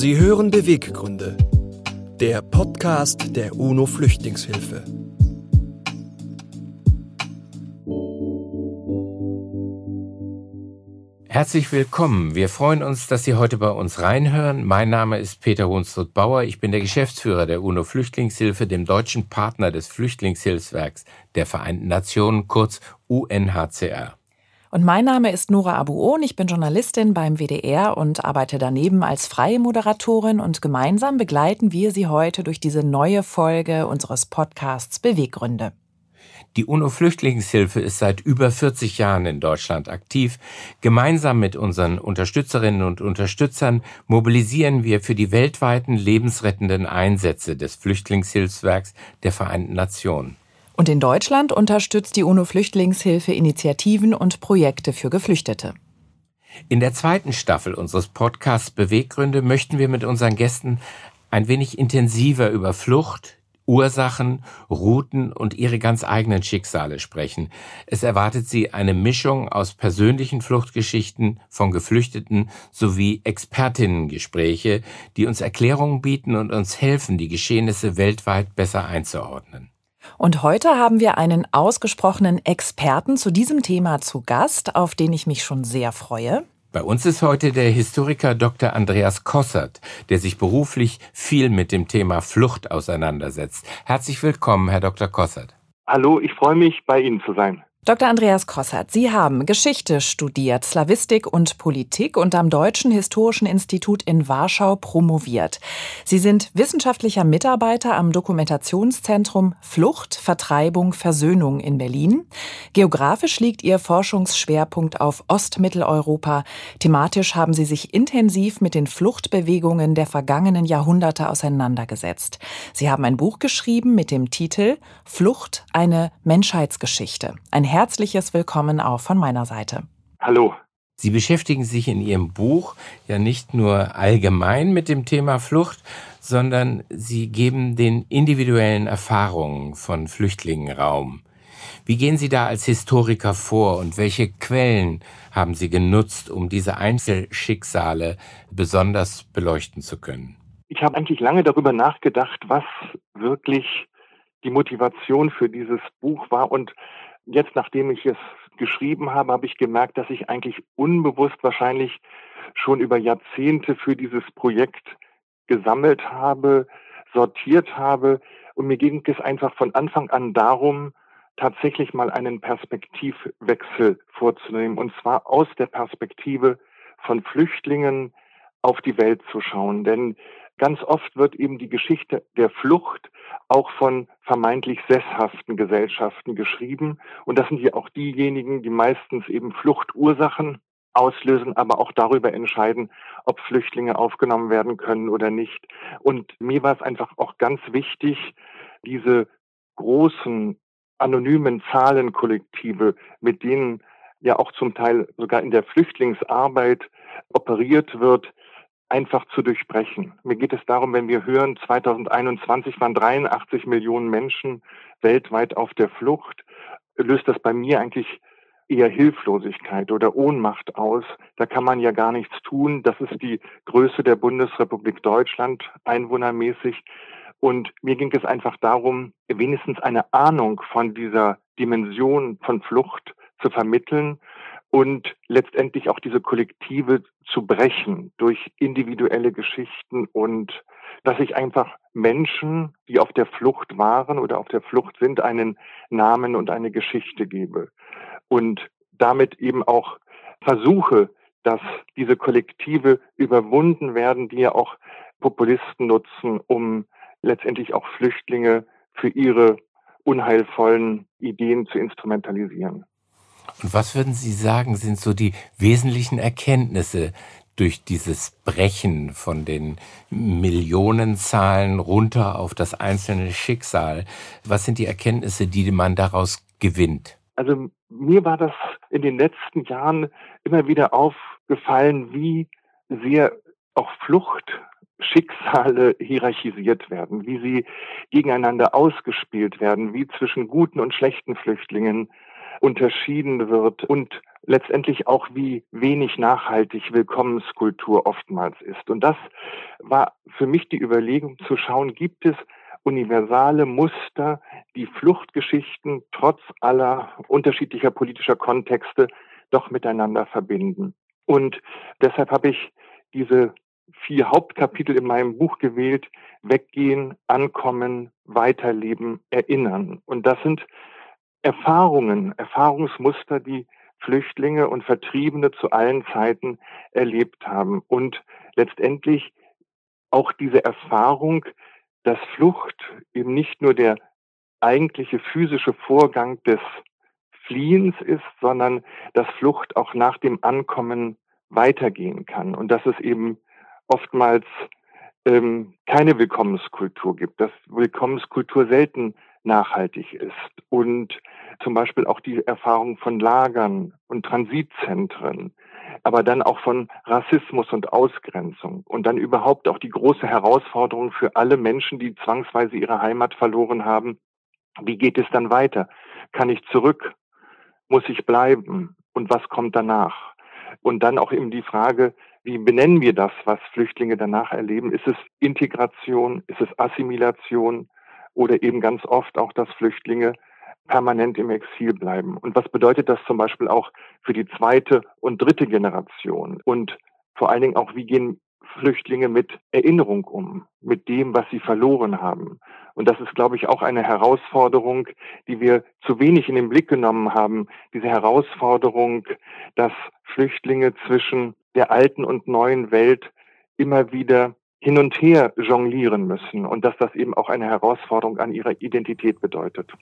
Sie hören Beweggründe, der Podcast der UNO Flüchtlingshilfe. Herzlich willkommen. Wir freuen uns, dass Sie heute bei uns reinhören. Mein Name ist Peter Hunsrud-Bauer. Ich bin der Geschäftsführer der UNO Flüchtlingshilfe, dem deutschen Partner des Flüchtlingshilfswerks der Vereinten Nationen, kurz UNHCR. Und mein Name ist Nora Abuon. Ich bin Journalistin beim WDR und arbeite daneben als freie Moderatorin und gemeinsam begleiten wir Sie heute durch diese neue Folge unseres Podcasts Beweggründe. Die UNO-Flüchtlingshilfe ist seit über 40 Jahren in Deutschland aktiv. Gemeinsam mit unseren Unterstützerinnen und Unterstützern mobilisieren wir für die weltweiten lebensrettenden Einsätze des Flüchtlingshilfswerks der Vereinten Nationen. Und in Deutschland unterstützt die UNO-Flüchtlingshilfe Initiativen und Projekte für Geflüchtete. In der zweiten Staffel unseres Podcasts Beweggründe möchten wir mit unseren Gästen ein wenig intensiver über Flucht, Ursachen, Routen und ihre ganz eigenen Schicksale sprechen. Es erwartet sie eine Mischung aus persönlichen Fluchtgeschichten von Geflüchteten sowie Expertinnengespräche, die uns Erklärungen bieten und uns helfen, die Geschehnisse weltweit besser einzuordnen. Und heute haben wir einen ausgesprochenen Experten zu diesem Thema zu Gast, auf den ich mich schon sehr freue. Bei uns ist heute der Historiker Dr. Andreas Kossert, der sich beruflich viel mit dem Thema Flucht auseinandersetzt. Herzlich willkommen, Herr Dr. Kossert. Hallo, ich freue mich, bei Ihnen zu sein. Dr. Andreas Kossert, Sie haben Geschichte studiert, Slawistik und Politik und am Deutschen Historischen Institut in Warschau promoviert. Sie sind wissenschaftlicher Mitarbeiter am Dokumentationszentrum Flucht, Vertreibung, Versöhnung in Berlin. Geografisch liegt Ihr Forschungsschwerpunkt auf Ostmitteleuropa. Thematisch haben Sie sich intensiv mit den Fluchtbewegungen der vergangenen Jahrhunderte auseinandergesetzt. Sie haben ein Buch geschrieben mit dem Titel Flucht, eine Menschheitsgeschichte. Ein herzliches Willkommen auch von meiner Seite. Hallo. Sie beschäftigen sich in Ihrem Buch ja nicht nur allgemein mit dem Thema Flucht, sondern Sie geben den individuellen Erfahrungen von Flüchtlingen Raum. Wie gehen Sie da als Historiker vor und welche Quellen haben Sie genutzt, um diese Einzelschicksale besonders beleuchten zu können? Ich habe eigentlich lange darüber nachgedacht, was wirklich die Motivation für dieses Buch war und jetzt, nachdem ich es geschrieben habe, habe ich gemerkt, dass ich eigentlich unbewusst wahrscheinlich schon über Jahrzehnte für dieses Projekt gesammelt habe, sortiert habe. Und mir ging es einfach von Anfang an darum, tatsächlich mal einen Perspektivwechsel vorzunehmen. Und zwar aus der Perspektive von Flüchtlingen auf die Welt zu schauen. Denn ganz oft wird eben die Geschichte der Flucht auch von vermeintlich sesshaften Gesellschaften geschrieben. Und das sind ja auch diejenigen, die meistens eben Fluchtursachen auslösen, aber auch darüber entscheiden, ob Flüchtlinge aufgenommen werden können oder nicht. Und mir war es einfach auch ganz wichtig, diese großen anonymen Zahlenkollektive, mit denen ja auch zum Teil sogar in der Flüchtlingsarbeit operiert wird, einfach zu durchbrechen. Mir geht es darum, wenn wir hören, 2021 waren 83 Millionen Menschen weltweit auf der Flucht, löst das bei mir eigentlich eher Hilflosigkeit oder Ohnmacht aus. Da kann man ja gar nichts tun. Das ist die Größe der Bundesrepublik Deutschland einwohnermäßig. Und mir ging es einfach darum, wenigstens eine Ahnung von dieser Dimension von Flucht zu vermitteln und letztendlich auch diese Kollektive zu brechen durch individuelle Geschichten und dass ich einfach Menschen, die auf der Flucht waren oder auf der Flucht sind, einen Namen und eine Geschichte gebe und damit eben auch versuche, dass diese Kollektive überwunden werden, die ja auch Populisten nutzen, um letztendlich auch Flüchtlinge für ihre unheilvollen Ideen zu instrumentalisieren. Und was würden Sie sagen, sind so die wesentlichen Erkenntnisse durch dieses Brechen von den Millionenzahlen runter auf das einzelne Schicksal? Was sind die Erkenntnisse, die man daraus gewinnt? Also mir war das in den letzten Jahren immer wieder aufgefallen, wie sehr auch Fluchtschicksale hierarchisiert werden, wie sie gegeneinander ausgespielt werden, wie zwischen guten und schlechten Flüchtlingen unterschieden wird und letztendlich auch, wie wenig nachhaltig Willkommenskultur oftmals ist. Und das war für mich die Überlegung zu schauen, gibt es universale Muster, die Fluchtgeschichten trotz aller unterschiedlicher politischer Kontexte doch miteinander verbinden. Und deshalb habe ich diese vier Hauptkapitel in meinem Buch gewählt. Weggehen, ankommen, weiterleben, erinnern. Und das sind Erfahrungen, Erfahrungsmuster, die Flüchtlinge und Vertriebene zu allen Zeiten erlebt haben. Und letztendlich auch diese Erfahrung, dass Flucht eben nicht nur der eigentliche physische Vorgang des Fliehens ist, sondern dass Flucht auch nach dem Ankommen weitergehen kann und dass es eben oftmals ähm, keine Willkommenskultur gibt, dass Willkommenskultur selten nachhaltig ist und zum Beispiel auch die Erfahrung von Lagern und Transitzentren, aber dann auch von Rassismus und Ausgrenzung und dann überhaupt auch die große Herausforderung für alle Menschen, die zwangsweise ihre Heimat verloren haben. Wie geht es dann weiter? Kann ich zurück? Muss ich bleiben? Und was kommt danach? Und dann auch eben die Frage, wie benennen wir das, was Flüchtlinge danach erleben? Ist es Integration? Ist es Assimilation? Oder eben ganz oft auch, dass Flüchtlinge permanent im Exil bleiben. Und was bedeutet das zum Beispiel auch für die zweite und dritte Generation? Und vor allen Dingen auch, wie gehen Flüchtlinge mit Erinnerung um, mit dem, was sie verloren haben. Und das ist, glaube ich, auch eine Herausforderung, die wir zu wenig in den Blick genommen haben. Diese Herausforderung, dass Flüchtlinge zwischen der alten und neuen Welt immer wieder hin und her jonglieren müssen und dass das eben auch eine Herausforderung an ihrer Identität bedeutet.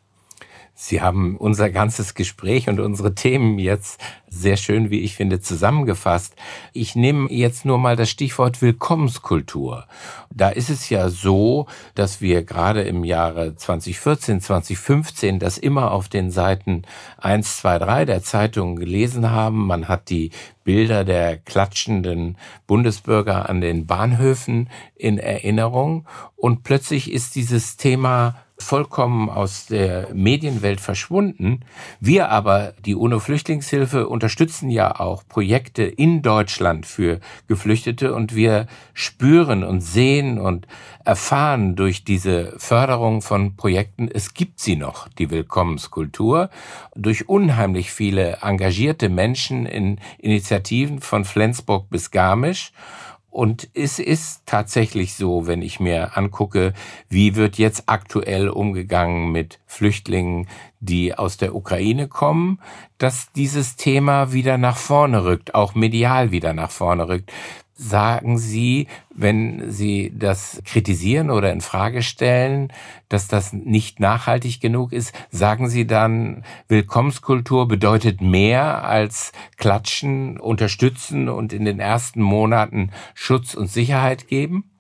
Sie haben unser ganzes Gespräch und unsere Themen jetzt sehr schön, wie ich finde, zusammengefasst. Ich nehme jetzt nur mal das Stichwort Willkommenskultur. Da ist es ja so, dass wir gerade im Jahre 2014, 2015 das immer auf den Seiten 1, 2, 3 der Zeitung gelesen haben. Man hat die Bilder der klatschenden Bundesbürger an den Bahnhöfen in Erinnerung und plötzlich ist dieses Thema vollkommen aus der Medienwelt verschwunden. Wir aber, die UNO-Flüchtlingshilfe, unterstützen ja auch Projekte in Deutschland für Geflüchtete und wir spüren und sehen und erfahren durch diese Förderung von Projekten, es gibt sie noch, die Willkommenskultur, durch unheimlich viele engagierte Menschen in Initiativen von Flensburg bis Garmisch. Und es ist tatsächlich so, wenn ich mir angucke, wie wird jetzt aktuell umgegangen mit Flüchtlingen, die aus der Ukraine kommen, dass dieses Thema wieder nach vorne rückt, auch medial wieder nach vorne rückt sagen Sie, wenn Sie das kritisieren oder in Frage stellen, dass das nicht nachhaltig genug ist, sagen Sie dann, Willkommenskultur bedeutet mehr als klatschen, unterstützen und in den ersten Monaten Schutz und Sicherheit geben?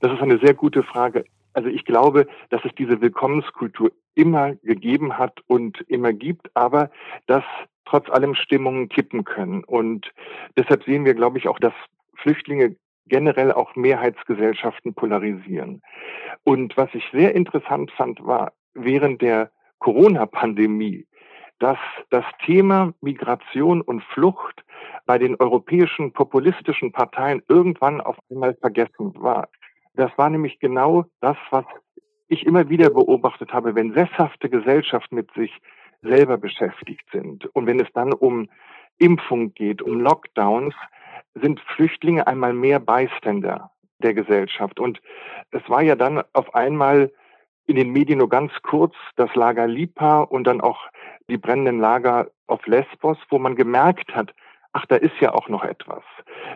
Das ist eine sehr gute Frage. Also ich glaube, dass es diese Willkommenskultur immer gegeben hat und immer gibt, aber dass trotz allem Stimmungen kippen können. Und deshalb sehen wir, glaube ich, auch, dass Flüchtlinge generell auch Mehrheitsgesellschaften polarisieren. Und was ich sehr interessant fand, war während der Corona-Pandemie, dass das Thema Migration und Flucht bei den europäischen populistischen Parteien irgendwann auf einmal vergessen war. Das war nämlich genau das, was ich immer wieder beobachtet habe, wenn sesshafte Gesellschaften mit sich selber beschäftigt sind und wenn es dann um Impfung geht, um Lockdowns, sind Flüchtlinge einmal mehr Beiständer der Gesellschaft. Und es war ja dann auf einmal in den Medien nur ganz kurz das Lager Lipa und dann auch die brennenden Lager auf Lesbos, wo man gemerkt hat, ach, da ist ja auch noch etwas.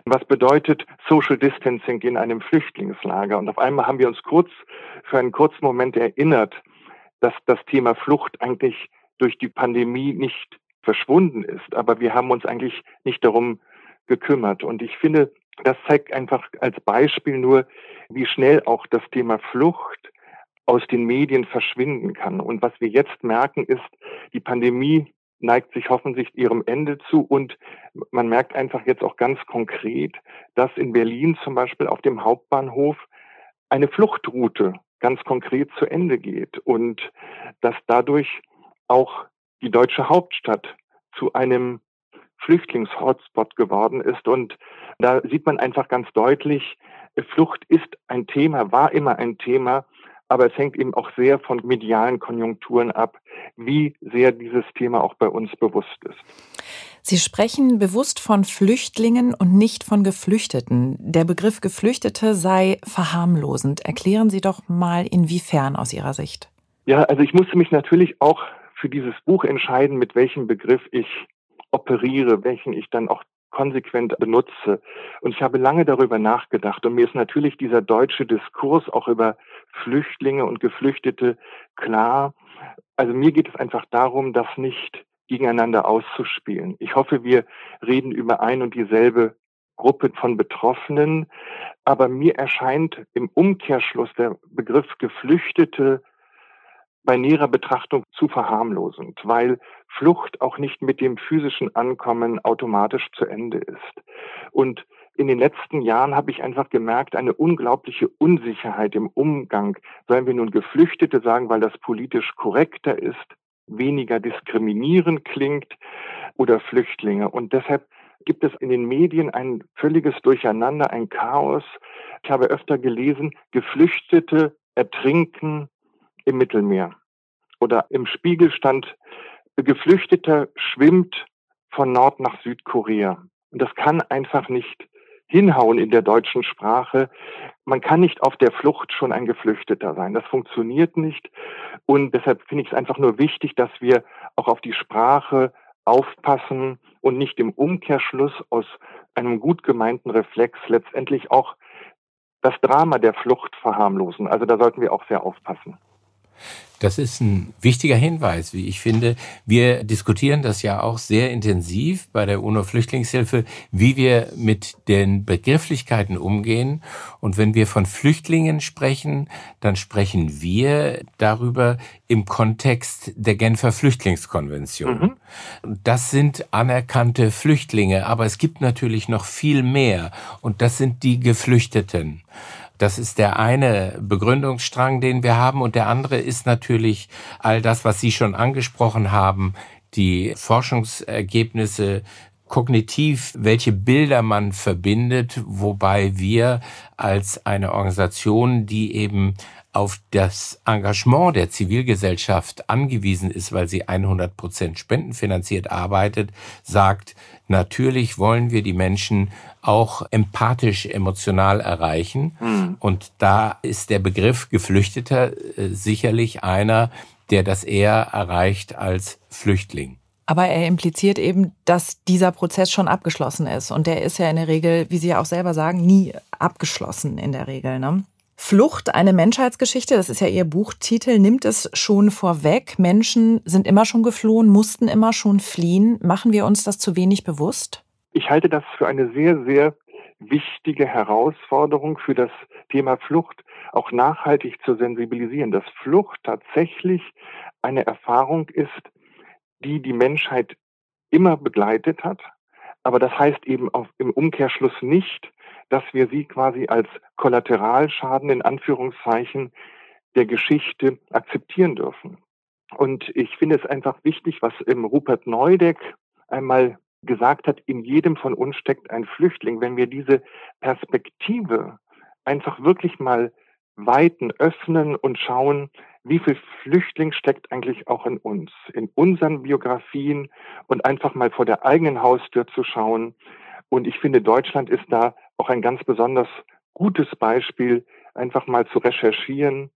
Was bedeutet Social Distancing in einem Flüchtlingslager? Und auf einmal haben wir uns kurz für einen kurzen Moment erinnert, dass das Thema Flucht eigentlich durch die Pandemie nicht verschwunden ist. Aber wir haben uns eigentlich nicht darum gekümmert. Und ich finde, das zeigt einfach als Beispiel nur, wie schnell auch das Thema Flucht aus den Medien verschwinden kann. Und was wir jetzt merken, ist, die Pandemie neigt sich hoffentlich ihrem Ende zu und man merkt einfach jetzt auch ganz konkret, dass in Berlin zum Beispiel auf dem Hauptbahnhof eine Fluchtroute ganz konkret zu Ende geht und dass dadurch auch die deutsche Hauptstadt zu einem Flüchtlingshotspot geworden ist. Und da sieht man einfach ganz deutlich, Flucht ist ein Thema, war immer ein Thema, aber es hängt eben auch sehr von medialen Konjunkturen ab, wie sehr dieses Thema auch bei uns bewusst ist. Sie sprechen bewusst von Flüchtlingen und nicht von Geflüchteten. Der Begriff Geflüchtete sei verharmlosend. Erklären Sie doch mal, inwiefern aus Ihrer Sicht. Ja, also ich musste mich natürlich auch für dieses Buch entscheiden, mit welchem Begriff ich operiere, welchen ich dann auch konsequent benutze. Und ich habe lange darüber nachgedacht. Und mir ist natürlich dieser deutsche Diskurs auch über Flüchtlinge und Geflüchtete klar. Also mir geht es einfach darum, das nicht gegeneinander auszuspielen. Ich hoffe, wir reden über ein und dieselbe Gruppe von Betroffenen. Aber mir erscheint im Umkehrschluss der Begriff Geflüchtete bei näherer Betrachtung zu verharmlosend, weil Flucht auch nicht mit dem physischen Ankommen automatisch zu Ende ist. Und in den letzten Jahren habe ich einfach gemerkt, eine unglaubliche Unsicherheit im Umgang. Sollen wir nun Geflüchtete sagen, weil das politisch korrekter ist, weniger diskriminierend klingt oder Flüchtlinge. Und deshalb gibt es in den Medien ein völliges Durcheinander, ein Chaos. Ich habe öfter gelesen, Geflüchtete ertrinken im Mittelmeer. Oder im Spiegel stand, Geflüchteter schwimmt von Nord nach Südkorea. Und das kann einfach nicht hinhauen in der deutschen Sprache. Man kann nicht auf der Flucht schon ein Geflüchteter sein. Das funktioniert nicht. Und deshalb finde ich es einfach nur wichtig, dass wir auch auf die Sprache aufpassen und nicht im Umkehrschluss aus einem gut gemeinten Reflex letztendlich auch das Drama der Flucht verharmlosen. Also da sollten wir auch sehr aufpassen. Das ist ein wichtiger Hinweis, wie ich finde. Wir diskutieren das ja auch sehr intensiv bei der UNO-Flüchtlingshilfe, wie wir mit den Begrifflichkeiten umgehen. Und wenn wir von Flüchtlingen sprechen, dann sprechen wir darüber im Kontext der Genfer Flüchtlingskonvention. Mhm. Das sind anerkannte Flüchtlinge, aber es gibt natürlich noch viel mehr. Und das sind die Geflüchteten. Das ist der eine Begründungsstrang, den wir haben. Und der andere ist natürlich all das, was Sie schon angesprochen haben, die Forschungsergebnisse kognitiv, welche Bilder man verbindet, wobei wir als eine Organisation, die eben auf das Engagement der Zivilgesellschaft angewiesen ist, weil sie 100 Prozent spendenfinanziert arbeitet, sagt, natürlich wollen wir die Menschen auch empathisch, emotional erreichen. Mhm. Und da ist der Begriff Geflüchteter äh, sicherlich einer, der das eher erreicht als Flüchtling. Aber er impliziert eben, dass dieser Prozess schon abgeschlossen ist. Und der ist ja in der Regel, wie Sie ja auch selber sagen, nie abgeschlossen in der Regel. Ne? Flucht, eine Menschheitsgeschichte, das ist ja Ihr Buchtitel, nimmt es schon vorweg. Menschen sind immer schon geflohen, mussten immer schon fliehen. Machen wir uns das zu wenig bewusst? Ich halte das für eine sehr, sehr wichtige Herausforderung für das Thema Flucht, auch nachhaltig zu sensibilisieren, dass Flucht tatsächlich eine Erfahrung ist, die die Menschheit immer begleitet hat. Aber das heißt eben auch im Umkehrschluss nicht, dass wir sie quasi als Kollateralschaden in Anführungszeichen der Geschichte akzeptieren dürfen. Und ich finde es einfach wichtig, was im Rupert Neudeck einmal gesagt hat, in jedem von uns steckt ein Flüchtling. Wenn wir diese Perspektive einfach wirklich mal weiten, öffnen und schauen, wie viel Flüchtling steckt eigentlich auch in uns, in unseren Biografien und einfach mal vor der eigenen Haustür zu schauen. Und ich finde, Deutschland ist da auch ein ganz besonders gutes Beispiel, einfach mal zu recherchieren,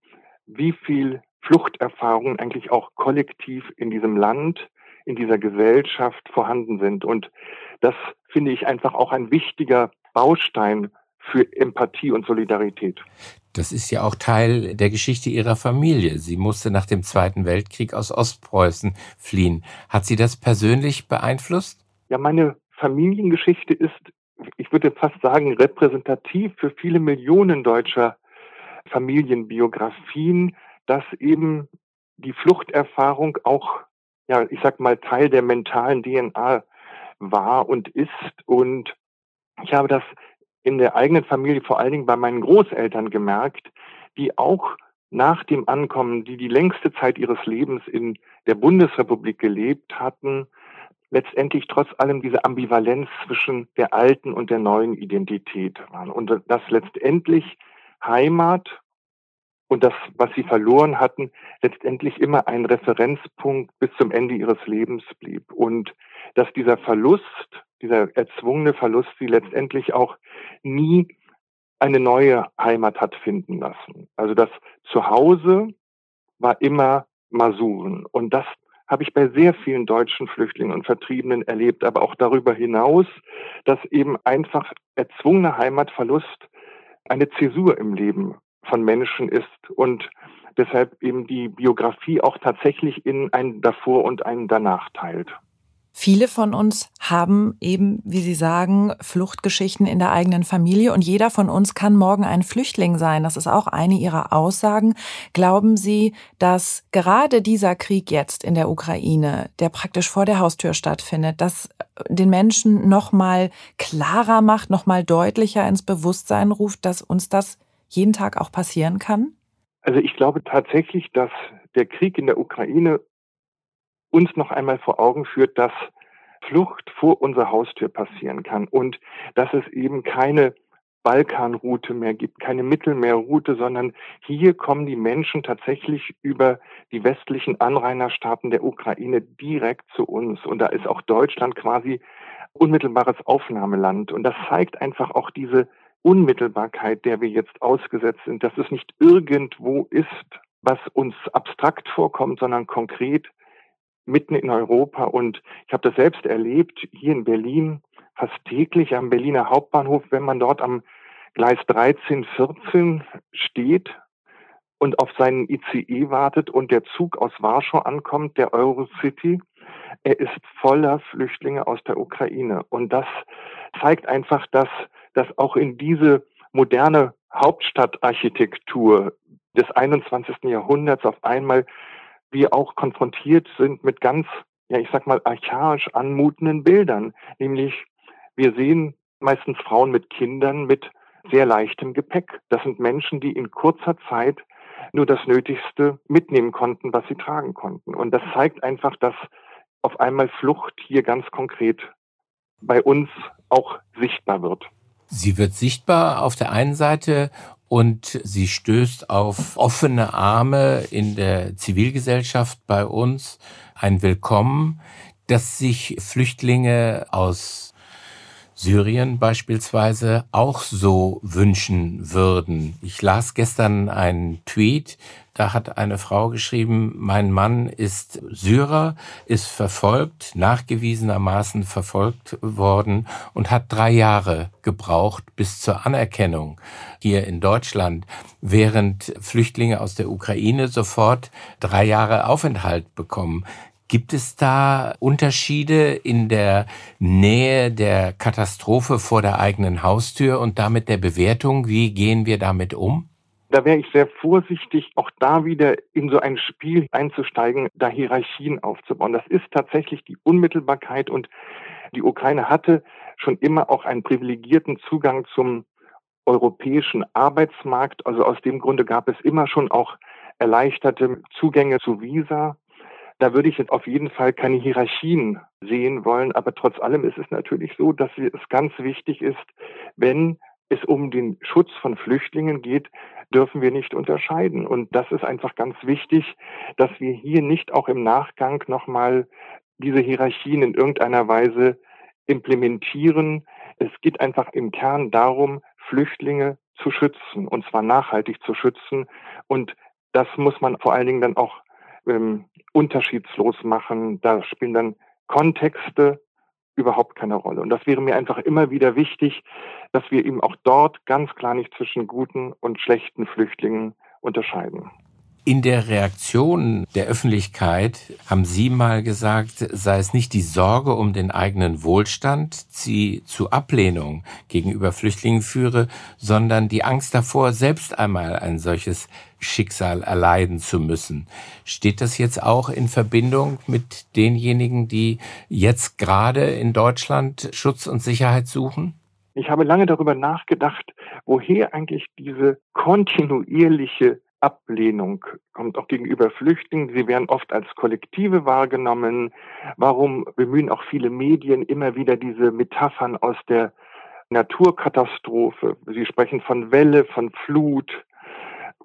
wie viel Fluchterfahrungen eigentlich auch kollektiv in diesem Land, in dieser Gesellschaft vorhanden sind. Und das finde ich einfach auch ein wichtiger Baustein für Empathie und Solidarität. Das ist ja auch Teil der Geschichte Ihrer Familie. Sie musste nach dem Zweiten Weltkrieg aus Ostpreußen fliehen. Hat Sie das persönlich beeinflusst? Ja, meine Familiengeschichte ist ich würde fast sagen, repräsentativ für viele Millionen deutscher Familienbiografien, dass eben die Fluchterfahrung auch, ja, ich sag mal, Teil der mentalen DNA war und ist. Und ich habe das in der eigenen Familie, vor allen Dingen bei meinen Großeltern gemerkt, die auch nach dem Ankommen, die die längste Zeit ihres Lebens in der Bundesrepublik gelebt hatten, letztendlich trotz allem diese Ambivalenz zwischen der alten und der neuen Identität waren. Und dass letztendlich Heimat und das, was sie verloren hatten, letztendlich immer ein Referenzpunkt bis zum Ende ihres Lebens blieb. Und dass dieser Verlust, dieser erzwungene Verlust sie letztendlich auch nie eine neue Heimat hat finden lassen. Also das Zuhause war immer Masuren. Und das habe ich bei sehr vielen deutschen Flüchtlingen und Vertriebenen erlebt, aber auch darüber hinaus, dass eben einfach erzwungener Heimatverlust eine Zäsur im Leben von Menschen ist und deshalb eben die Biografie auch tatsächlich in ein davor und ein danach teilt. Viele von uns haben eben, wie Sie sagen, Fluchtgeschichten in der eigenen Familie und jeder von uns kann morgen ein Flüchtling sein. Das ist auch eine Ihrer Aussagen. Glauben Sie, dass gerade dieser Krieg jetzt in der Ukraine, der praktisch vor der Haustür stattfindet, das den Menschen noch mal klarer macht, noch mal deutlicher ins Bewusstsein ruft, dass uns das jeden Tag auch passieren kann? Also ich glaube tatsächlich, dass der Krieg in der Ukraine uns noch einmal vor Augen führt, dass Flucht vor unserer Haustür passieren kann und dass es eben keine Balkanroute mehr gibt, keine Mittelmeerroute, sondern hier kommen die Menschen tatsächlich über die westlichen Anrainerstaaten der Ukraine direkt zu uns. Und da ist auch Deutschland quasi unmittelbares Aufnahmeland. Und das zeigt einfach auch diese Unmittelbarkeit, der wir jetzt ausgesetzt sind, dass es nicht irgendwo ist, was uns abstrakt vorkommt, sondern konkret mitten in Europa. Und ich habe das selbst erlebt, hier in Berlin, fast täglich am Berliner Hauptbahnhof, wenn man dort am Gleis 13, 14 steht und auf seinen ICE wartet und der Zug aus Warschau ankommt, der Eurocity, er ist voller Flüchtlinge aus der Ukraine. Und das zeigt einfach, dass, dass auch in diese moderne Hauptstadtarchitektur des 21. Jahrhunderts auf einmal wir auch konfrontiert sind mit ganz, ja, ich sag mal, archaisch anmutenden Bildern. Nämlich, wir sehen meistens Frauen mit Kindern mit sehr leichtem Gepäck. Das sind Menschen, die in kurzer Zeit nur das Nötigste mitnehmen konnten, was sie tragen konnten. Und das zeigt einfach, dass auf einmal Flucht hier ganz konkret bei uns auch sichtbar wird. Sie wird sichtbar auf der einen Seite und sie stößt auf offene Arme in der Zivilgesellschaft bei uns. Ein Willkommen, dass sich Flüchtlinge aus Syrien beispielsweise auch so wünschen würden. Ich las gestern einen Tweet, da hat eine Frau geschrieben, mein Mann ist Syrer, ist verfolgt, nachgewiesenermaßen verfolgt worden und hat drei Jahre gebraucht bis zur Anerkennung hier in Deutschland, während Flüchtlinge aus der Ukraine sofort drei Jahre Aufenthalt bekommen. Gibt es da Unterschiede in der Nähe der Katastrophe vor der eigenen Haustür und damit der Bewertung? Wie gehen wir damit um? Da wäre ich sehr vorsichtig, auch da wieder in so ein Spiel einzusteigen, da Hierarchien aufzubauen. Das ist tatsächlich die Unmittelbarkeit und die Ukraine hatte schon immer auch einen privilegierten Zugang zum europäischen Arbeitsmarkt. Also aus dem Grunde gab es immer schon auch erleichterte Zugänge zu Visa. Da würde ich jetzt auf jeden Fall keine Hierarchien sehen wollen, aber trotz allem ist es natürlich so, dass es ganz wichtig ist, wenn es um den Schutz von Flüchtlingen geht, dürfen wir nicht unterscheiden. Und das ist einfach ganz wichtig, dass wir hier nicht auch im Nachgang nochmal diese Hierarchien in irgendeiner Weise implementieren. Es geht einfach im Kern darum, Flüchtlinge zu schützen, und zwar nachhaltig zu schützen. Und das muss man vor allen Dingen dann auch ähm, unterschiedslos machen. Da spielen dann Kontexte überhaupt keine Rolle. Und das wäre mir einfach immer wieder wichtig, dass wir eben auch dort ganz klar nicht zwischen guten und schlechten Flüchtlingen unterscheiden. In der Reaktion der Öffentlichkeit haben Sie mal gesagt, sei es nicht die Sorge um den eigenen Wohlstand, die zu Ablehnung gegenüber Flüchtlingen führe, sondern die Angst davor, selbst einmal ein solches Schicksal erleiden zu müssen. Steht das jetzt auch in Verbindung mit denjenigen, die jetzt gerade in Deutschland Schutz und Sicherheit suchen? Ich habe lange darüber nachgedacht, woher eigentlich diese kontinuierliche Ablehnung kommt auch gegenüber Flüchtlingen. Sie werden oft als Kollektive wahrgenommen. Warum bemühen auch viele Medien immer wieder diese Metaphern aus der Naturkatastrophe? Sie sprechen von Welle, von Flut,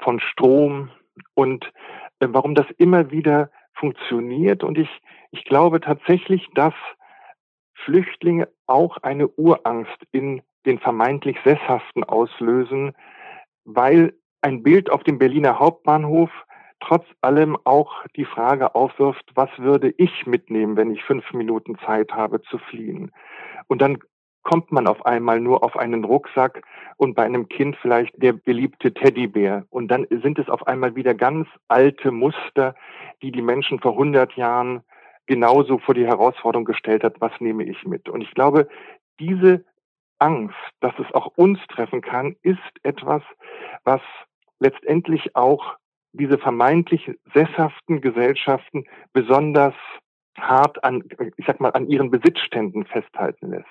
von Strom und äh, warum das immer wieder funktioniert. Und ich, ich glaube tatsächlich, dass Flüchtlinge auch eine Urangst in den vermeintlich Sesshaften auslösen, weil ein Bild auf dem Berliner Hauptbahnhof trotz allem auch die Frage aufwirft, was würde ich mitnehmen, wenn ich fünf Minuten Zeit habe zu fliehen? Und dann kommt man auf einmal nur auf einen Rucksack und bei einem Kind vielleicht der beliebte Teddybär. Und dann sind es auf einmal wieder ganz alte Muster, die die Menschen vor 100 Jahren genauso vor die Herausforderung gestellt hat, was nehme ich mit? Und ich glaube, diese Angst, dass es auch uns treffen kann, ist etwas, was letztendlich auch diese vermeintlich sesshaften Gesellschaften besonders hart an, ich sag mal, an ihren Besitzständen festhalten lässt.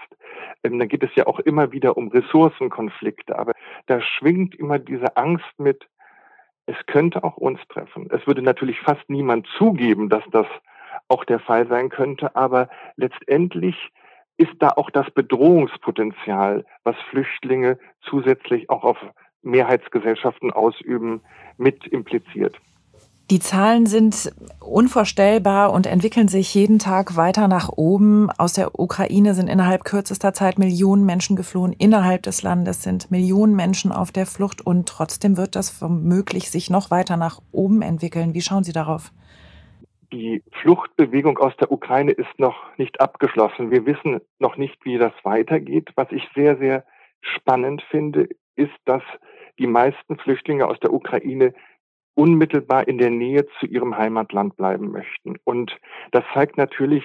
Ähm, da geht es ja auch immer wieder um Ressourcenkonflikte, aber da schwingt immer diese Angst mit, es könnte auch uns treffen. Es würde natürlich fast niemand zugeben, dass das auch der Fall sein könnte, aber letztendlich ist da auch das Bedrohungspotenzial, was Flüchtlinge zusätzlich auch auf Mehrheitsgesellschaften ausüben, mit impliziert. Die Zahlen sind unvorstellbar und entwickeln sich jeden Tag weiter nach oben. Aus der Ukraine sind innerhalb kürzester Zeit Millionen Menschen geflohen. Innerhalb des Landes sind Millionen Menschen auf der Flucht und trotzdem wird das womöglich sich noch weiter nach oben entwickeln. Wie schauen Sie darauf? Die Fluchtbewegung aus der Ukraine ist noch nicht abgeschlossen. Wir wissen noch nicht, wie das weitergeht. Was ich sehr, sehr spannend finde, ist, dass die meisten Flüchtlinge aus der Ukraine unmittelbar in der Nähe zu ihrem Heimatland bleiben möchten. Und das zeigt natürlich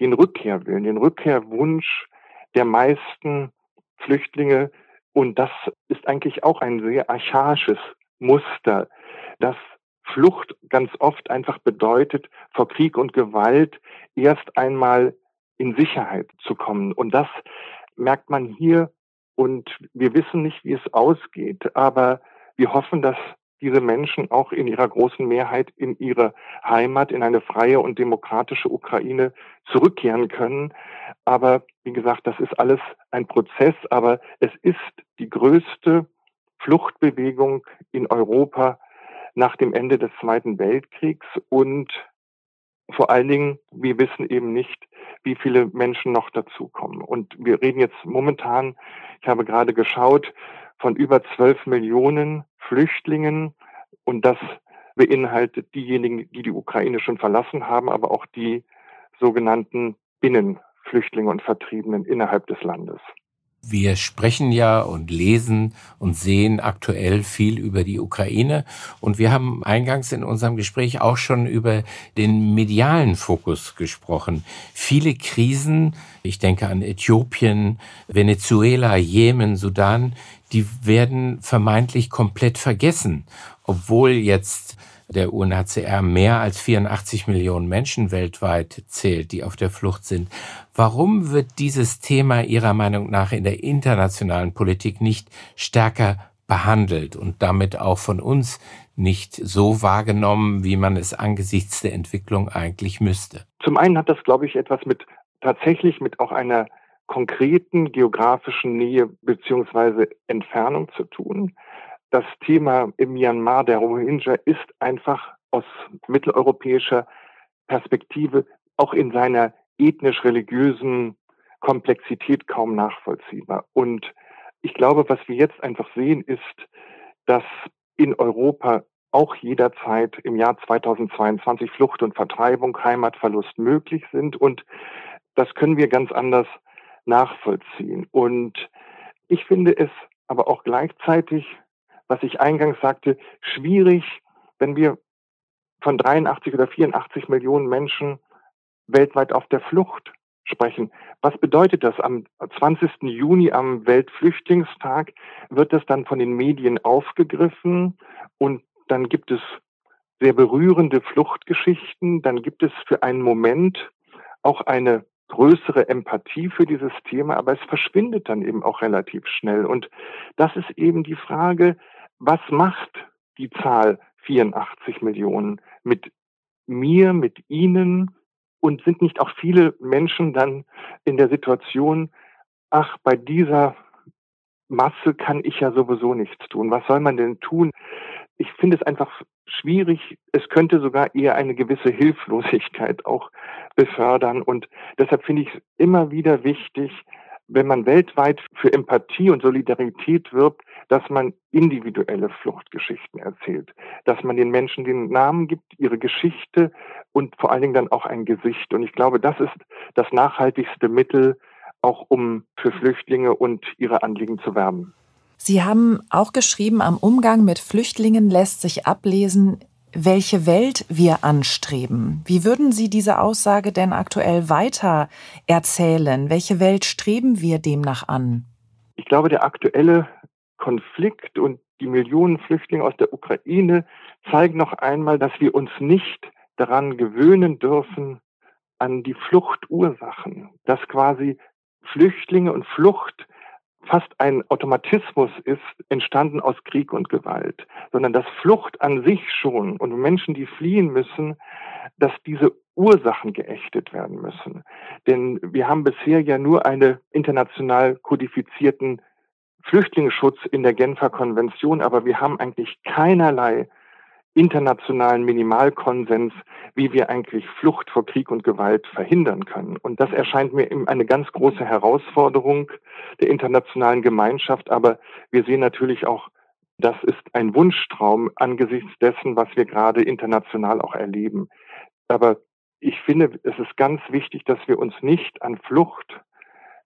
den Rückkehrwillen, den Rückkehrwunsch der meisten Flüchtlinge. Und das ist eigentlich auch ein sehr archaisches Muster, dass Flucht ganz oft einfach bedeutet, vor Krieg und Gewalt erst einmal in Sicherheit zu kommen. Und das merkt man hier und wir wissen nicht, wie es ausgeht, aber wir hoffen, dass diese Menschen auch in ihrer großen Mehrheit in ihre Heimat, in eine freie und demokratische Ukraine zurückkehren können. Aber wie gesagt, das ist alles ein Prozess, aber es ist die größte Fluchtbewegung in Europa nach dem Ende des Zweiten Weltkriegs und vor allen Dingen, wir wissen eben nicht, wie viele Menschen noch dazukommen. Und wir reden jetzt momentan, ich habe gerade geschaut, von über 12 Millionen Flüchtlingen. Und das beinhaltet diejenigen, die die Ukraine schon verlassen haben, aber auch die sogenannten Binnenflüchtlinge und Vertriebenen innerhalb des Landes. Wir sprechen ja und lesen und sehen aktuell viel über die Ukraine und wir haben eingangs in unserem Gespräch auch schon über den medialen Fokus gesprochen. Viele Krisen, ich denke an Äthiopien, Venezuela, Jemen, Sudan, die werden vermeintlich komplett vergessen, obwohl jetzt der UNHCR mehr als 84 Millionen Menschen weltweit zählt, die auf der Flucht sind. Warum wird dieses Thema Ihrer Meinung nach in der internationalen Politik nicht stärker behandelt und damit auch von uns nicht so wahrgenommen, wie man es angesichts der Entwicklung eigentlich müsste? Zum einen hat das, glaube ich, etwas mit tatsächlich mit auch einer konkreten geografischen Nähe beziehungsweise Entfernung zu tun das Thema im Myanmar der Rohingya ist einfach aus mitteleuropäischer Perspektive auch in seiner ethnisch-religiösen Komplexität kaum nachvollziehbar. Und ich glaube, was wir jetzt einfach sehen, ist, dass in Europa auch jederzeit im Jahr 2022 Flucht und Vertreibung, Heimatverlust möglich sind. Und das können wir ganz anders nachvollziehen. Und ich finde es aber auch gleichzeitig was ich eingangs sagte, schwierig, wenn wir von 83 oder 84 Millionen Menschen weltweit auf der Flucht sprechen. Was bedeutet das? Am 20. Juni, am Weltflüchtlingstag, wird das dann von den Medien aufgegriffen und dann gibt es sehr berührende Fluchtgeschichten. Dann gibt es für einen Moment auch eine größere Empathie für dieses Thema, aber es verschwindet dann eben auch relativ schnell. Und das ist eben die Frage, was macht die Zahl 84 Millionen mit mir, mit Ihnen und sind nicht auch viele Menschen dann in der Situation, ach, bei dieser Masse kann ich ja sowieso nichts tun. Was soll man denn tun? Ich finde es einfach schwierig. Es könnte sogar eher eine gewisse Hilflosigkeit auch befördern. Und deshalb finde ich es immer wieder wichtig, wenn man weltweit für Empathie und Solidarität wirbt, dass man individuelle Fluchtgeschichten erzählt, dass man den Menschen den Namen gibt, ihre Geschichte und vor allen Dingen dann auch ein Gesicht. Und ich glaube, das ist das nachhaltigste Mittel, auch um für Flüchtlinge und ihre Anliegen zu werben. Sie haben auch geschrieben, am Umgang mit Flüchtlingen lässt sich ablesen, welche Welt wir anstreben. Wie würden Sie diese Aussage denn aktuell weiter erzählen? Welche Welt streben wir demnach an? Ich glaube, der aktuelle Konflikt und die Millionen Flüchtlinge aus der Ukraine zeigen noch einmal, dass wir uns nicht daran gewöhnen dürfen, an die Fluchtursachen, dass quasi Flüchtlinge und Flucht fast ein Automatismus ist, entstanden aus Krieg und Gewalt, sondern dass Flucht an sich schon und Menschen, die fliehen müssen, dass diese Ursachen geächtet werden müssen. Denn wir haben bisher ja nur einen international kodifizierten Flüchtlingsschutz in der Genfer Konvention, aber wir haben eigentlich keinerlei internationalen Minimalkonsens, wie wir eigentlich Flucht vor Krieg und Gewalt verhindern können. Und das erscheint mir eine ganz große Herausforderung der internationalen Gemeinschaft. Aber wir sehen natürlich auch, das ist ein Wunschtraum angesichts dessen, was wir gerade international auch erleben. Aber ich finde, es ist ganz wichtig, dass wir uns nicht an Flucht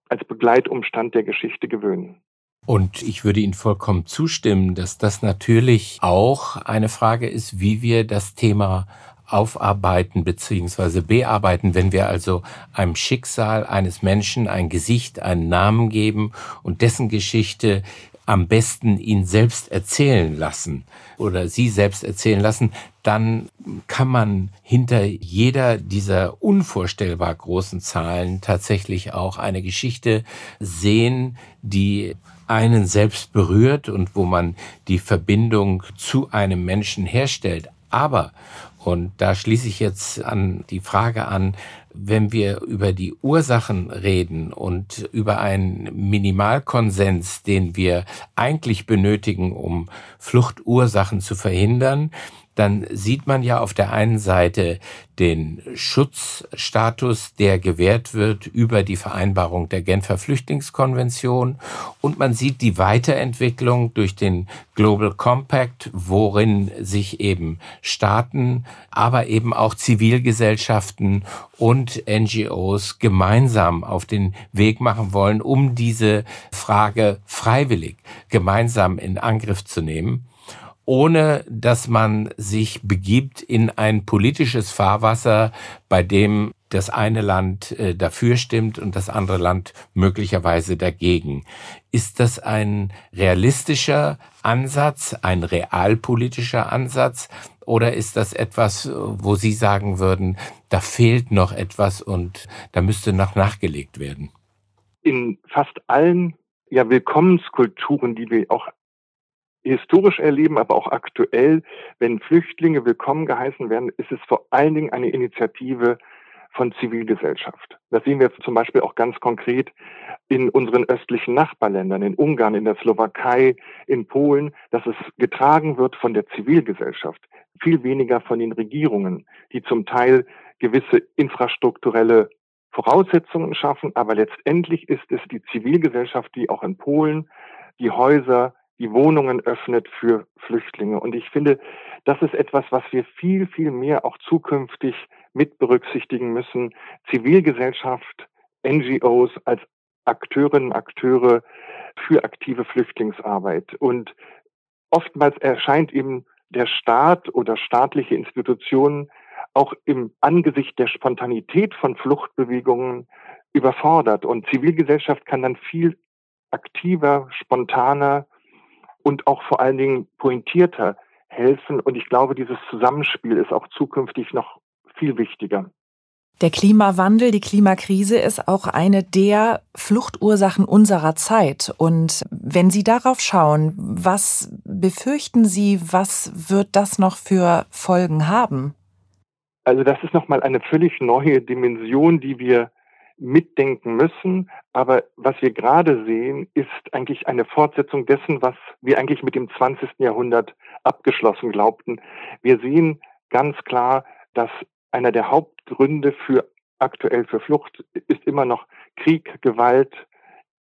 als Begleitumstand der Geschichte gewöhnen. Und ich würde Ihnen vollkommen zustimmen, dass das natürlich auch eine Frage ist, wie wir das Thema aufarbeiten beziehungsweise bearbeiten, wenn wir also einem Schicksal eines Menschen ein Gesicht, einen Namen geben und dessen Geschichte am besten ihn selbst erzählen lassen oder sie selbst erzählen lassen, dann kann man hinter jeder dieser unvorstellbar großen Zahlen tatsächlich auch eine Geschichte sehen, die einen selbst berührt und wo man die Verbindung zu einem Menschen herstellt. Aber, und da schließe ich jetzt an die Frage an, wenn wir über die Ursachen reden und über einen Minimalkonsens, den wir eigentlich benötigen, um Fluchtursachen zu verhindern, dann sieht man ja auf der einen Seite den Schutzstatus, der gewährt wird über die Vereinbarung der Genfer Flüchtlingskonvention. Und man sieht die Weiterentwicklung durch den Global Compact, worin sich eben Staaten, aber eben auch Zivilgesellschaften und NGOs gemeinsam auf den Weg machen wollen, um diese Frage freiwillig gemeinsam in Angriff zu nehmen ohne dass man sich begibt in ein politisches Fahrwasser, bei dem das eine Land äh, dafür stimmt und das andere Land möglicherweise dagegen. Ist das ein realistischer Ansatz, ein realpolitischer Ansatz oder ist das etwas, wo Sie sagen würden, da fehlt noch etwas und da müsste noch nachgelegt werden? In fast allen ja, Willkommenskulturen, die wir auch historisch erleben, aber auch aktuell, wenn Flüchtlinge willkommen geheißen werden, ist es vor allen Dingen eine Initiative von Zivilgesellschaft. Das sehen wir zum Beispiel auch ganz konkret in unseren östlichen Nachbarländern, in Ungarn, in der Slowakei, in Polen, dass es getragen wird von der Zivilgesellschaft, viel weniger von den Regierungen, die zum Teil gewisse infrastrukturelle Voraussetzungen schaffen, aber letztendlich ist es die Zivilgesellschaft, die auch in Polen die Häuser die Wohnungen öffnet für Flüchtlinge. Und ich finde, das ist etwas, was wir viel, viel mehr auch zukünftig mit berücksichtigen müssen. Zivilgesellschaft, NGOs als Akteurinnen, Akteure für aktive Flüchtlingsarbeit. Und oftmals erscheint eben der Staat oder staatliche Institutionen auch im Angesicht der Spontanität von Fluchtbewegungen überfordert. Und Zivilgesellschaft kann dann viel aktiver, spontaner und auch vor allen Dingen pointierter helfen. Und ich glaube, dieses Zusammenspiel ist auch zukünftig noch viel wichtiger. Der Klimawandel, die Klimakrise ist auch eine der Fluchtursachen unserer Zeit. Und wenn Sie darauf schauen, was befürchten Sie, was wird das noch für Folgen haben? Also das ist nochmal eine völlig neue Dimension, die wir mitdenken müssen. Aber was wir gerade sehen, ist eigentlich eine Fortsetzung dessen, was wir eigentlich mit dem 20. Jahrhundert abgeschlossen glaubten. Wir sehen ganz klar, dass einer der Hauptgründe für aktuell für Flucht ist immer noch Krieg, Gewalt,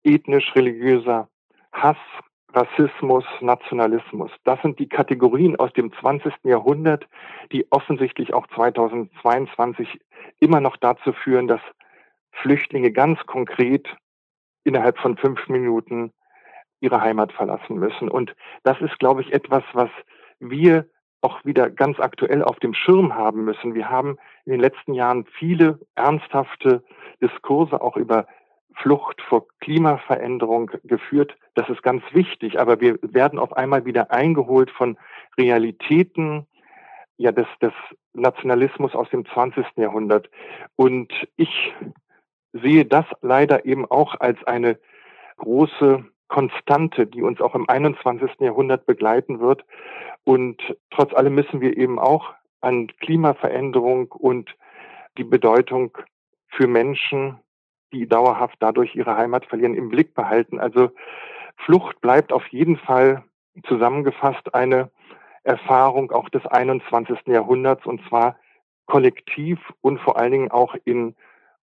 ethnisch-religiöser Hass, Rassismus, Nationalismus. Das sind die Kategorien aus dem 20. Jahrhundert, die offensichtlich auch 2022 immer noch dazu führen, dass Flüchtlinge ganz konkret innerhalb von fünf Minuten ihre Heimat verlassen müssen. Und das ist, glaube ich, etwas, was wir auch wieder ganz aktuell auf dem Schirm haben müssen. Wir haben in den letzten Jahren viele ernsthafte Diskurse auch über Flucht vor Klimaveränderung geführt. Das ist ganz wichtig, aber wir werden auf einmal wieder eingeholt von Realitäten, ja, des, des Nationalismus aus dem 20. Jahrhundert. Und ich sehe das leider eben auch als eine große Konstante, die uns auch im 21. Jahrhundert begleiten wird. Und trotz allem müssen wir eben auch an Klimaveränderung und die Bedeutung für Menschen, die dauerhaft dadurch ihre Heimat verlieren, im Blick behalten. Also Flucht bleibt auf jeden Fall zusammengefasst eine Erfahrung auch des 21. Jahrhunderts und zwar kollektiv und vor allen Dingen auch in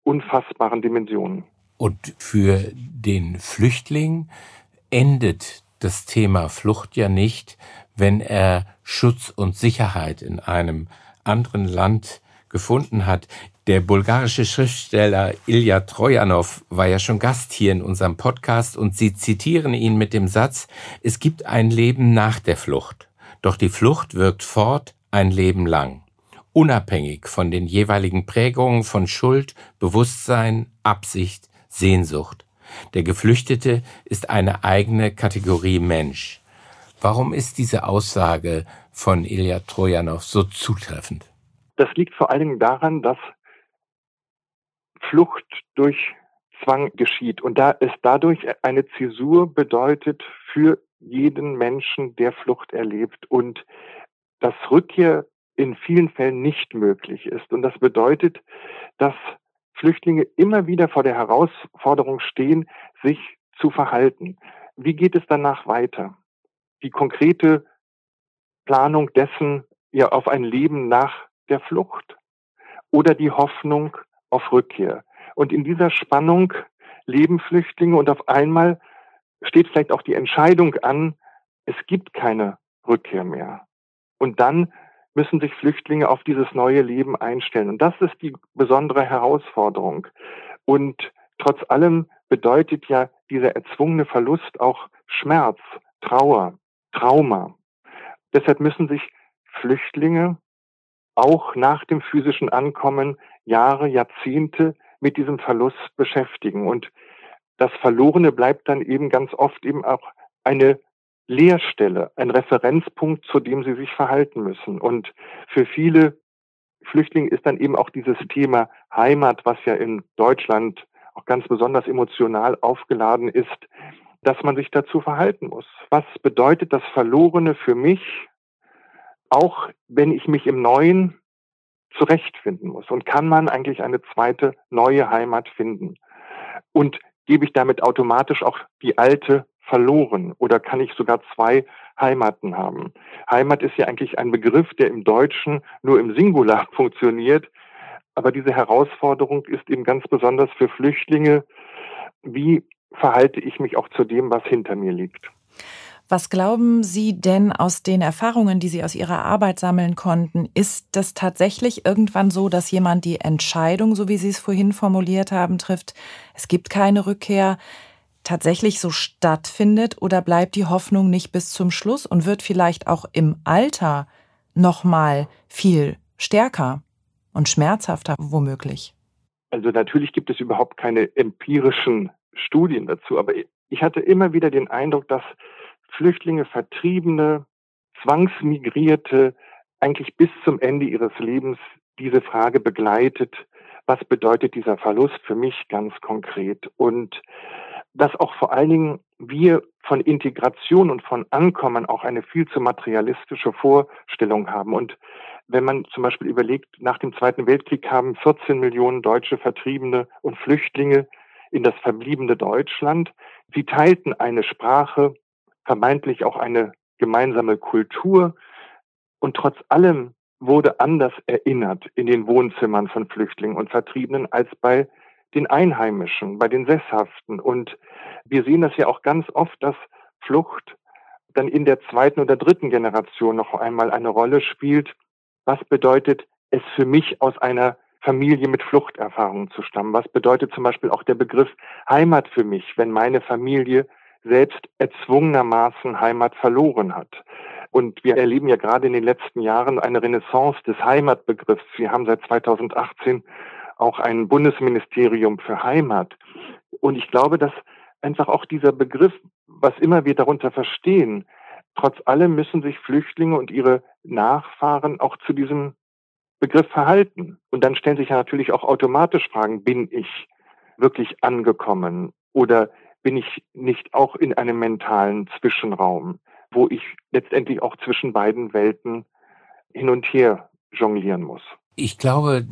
unfassbaren Dimensionen. Und für den Flüchtling endet das Thema Flucht ja nicht, wenn er Schutz und Sicherheit in einem anderen Land gefunden hat. Der bulgarische Schriftsteller Ilya Trojanow war ja schon Gast hier in unserem Podcast und Sie zitieren ihn mit dem Satz, es gibt ein Leben nach der Flucht, doch die Flucht wirkt fort ein Leben lang unabhängig von den jeweiligen Prägungen von Schuld, Bewusstsein, Absicht, Sehnsucht. Der Geflüchtete ist eine eigene Kategorie Mensch. Warum ist diese Aussage von Ilya Trojanow so zutreffend? Das liegt vor allen Dingen daran, dass Flucht durch Zwang geschieht und da es dadurch eine Zäsur bedeutet für jeden Menschen, der Flucht erlebt und das Rückkehr in vielen Fällen nicht möglich ist. Und das bedeutet, dass Flüchtlinge immer wieder vor der Herausforderung stehen, sich zu verhalten. Wie geht es danach weiter? Die konkrete Planung dessen ja auf ein Leben nach der Flucht oder die Hoffnung auf Rückkehr. Und in dieser Spannung leben Flüchtlinge und auf einmal steht vielleicht auch die Entscheidung an, es gibt keine Rückkehr mehr. Und dann müssen sich Flüchtlinge auf dieses neue Leben einstellen. Und das ist die besondere Herausforderung. Und trotz allem bedeutet ja dieser erzwungene Verlust auch Schmerz, Trauer, Trauma. Deshalb müssen sich Flüchtlinge auch nach dem physischen Ankommen Jahre, Jahrzehnte mit diesem Verlust beschäftigen. Und das Verlorene bleibt dann eben ganz oft eben auch eine Leerstelle, ein Referenzpunkt, zu dem sie sich verhalten müssen. Und für viele Flüchtlinge ist dann eben auch dieses Thema Heimat, was ja in Deutschland auch ganz besonders emotional aufgeladen ist, dass man sich dazu verhalten muss. Was bedeutet das Verlorene für mich, auch wenn ich mich im Neuen zurechtfinden muss? Und kann man eigentlich eine zweite neue Heimat finden? Und gebe ich damit automatisch auch die alte verloren oder kann ich sogar zwei Heimaten haben? Heimat ist ja eigentlich ein Begriff, der im Deutschen nur im Singular funktioniert. Aber diese Herausforderung ist eben ganz besonders für Flüchtlinge. Wie verhalte ich mich auch zu dem, was hinter mir liegt? Was glauben Sie denn aus den Erfahrungen, die Sie aus Ihrer Arbeit sammeln konnten? Ist das tatsächlich irgendwann so, dass jemand die Entscheidung, so wie Sie es vorhin formuliert haben, trifft, es gibt keine Rückkehr, tatsächlich so stattfindet oder bleibt die Hoffnung nicht bis zum Schluss und wird vielleicht auch im Alter noch mal viel stärker und schmerzhafter womöglich? Also natürlich gibt es überhaupt keine empirischen Studien dazu, aber ich hatte immer wieder den Eindruck, dass Flüchtlinge, Vertriebene, Zwangsmigrierte eigentlich bis zum Ende ihres Lebens diese Frage begleitet, was bedeutet dieser Verlust für mich ganz konkret? Und dass auch vor allen Dingen wir von Integration und von Ankommen auch eine viel zu materialistische Vorstellung haben. Und wenn man zum Beispiel überlegt, nach dem Zweiten Weltkrieg kamen 14 Millionen deutsche Vertriebene und Flüchtlinge in das verbliebene Deutschland. Sie teilten eine Sprache, vermeintlich auch eine gemeinsame Kultur. Und trotz allem wurde anders erinnert in den Wohnzimmern von Flüchtlingen und Vertriebenen als bei den Einheimischen, bei den Sesshaften. Und wir sehen das ja auch ganz oft, dass Flucht dann in der zweiten oder dritten Generation noch einmal eine Rolle spielt. Was bedeutet es für mich aus einer Familie mit Fluchterfahrungen zu stammen? Was bedeutet zum Beispiel auch der Begriff Heimat für mich, wenn meine Familie selbst erzwungenermaßen Heimat verloren hat? Und wir erleben ja gerade in den letzten Jahren eine Renaissance des Heimatbegriffs. Wir haben seit 2018 auch ein Bundesministerium für Heimat. Und ich glaube, dass einfach auch dieser Begriff, was immer wir darunter verstehen, trotz allem müssen sich Flüchtlinge und ihre Nachfahren auch zu diesem Begriff verhalten. Und dann stellen sich ja natürlich auch automatisch Fragen, bin ich wirklich angekommen oder bin ich nicht auch in einem mentalen Zwischenraum, wo ich letztendlich auch zwischen beiden Welten hin und her jonglieren muss. Ich glaube,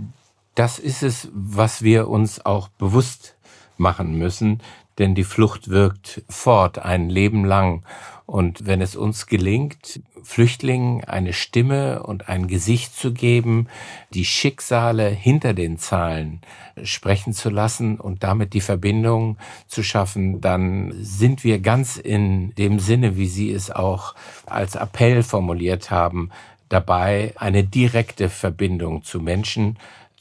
das ist es, was wir uns auch bewusst machen müssen, denn die Flucht wirkt fort ein Leben lang. Und wenn es uns gelingt, Flüchtlingen eine Stimme und ein Gesicht zu geben, die Schicksale hinter den Zahlen sprechen zu lassen und damit die Verbindung zu schaffen, dann sind wir ganz in dem Sinne, wie Sie es auch als Appell formuliert haben, dabei, eine direkte Verbindung zu Menschen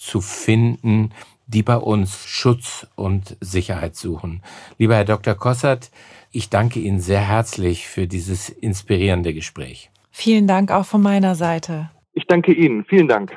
zu finden, die bei uns Schutz und Sicherheit suchen. Lieber Herr Dr. Kossert, ich danke Ihnen sehr herzlich für dieses inspirierende Gespräch. Vielen Dank auch von meiner Seite. Ich danke Ihnen. Vielen Dank.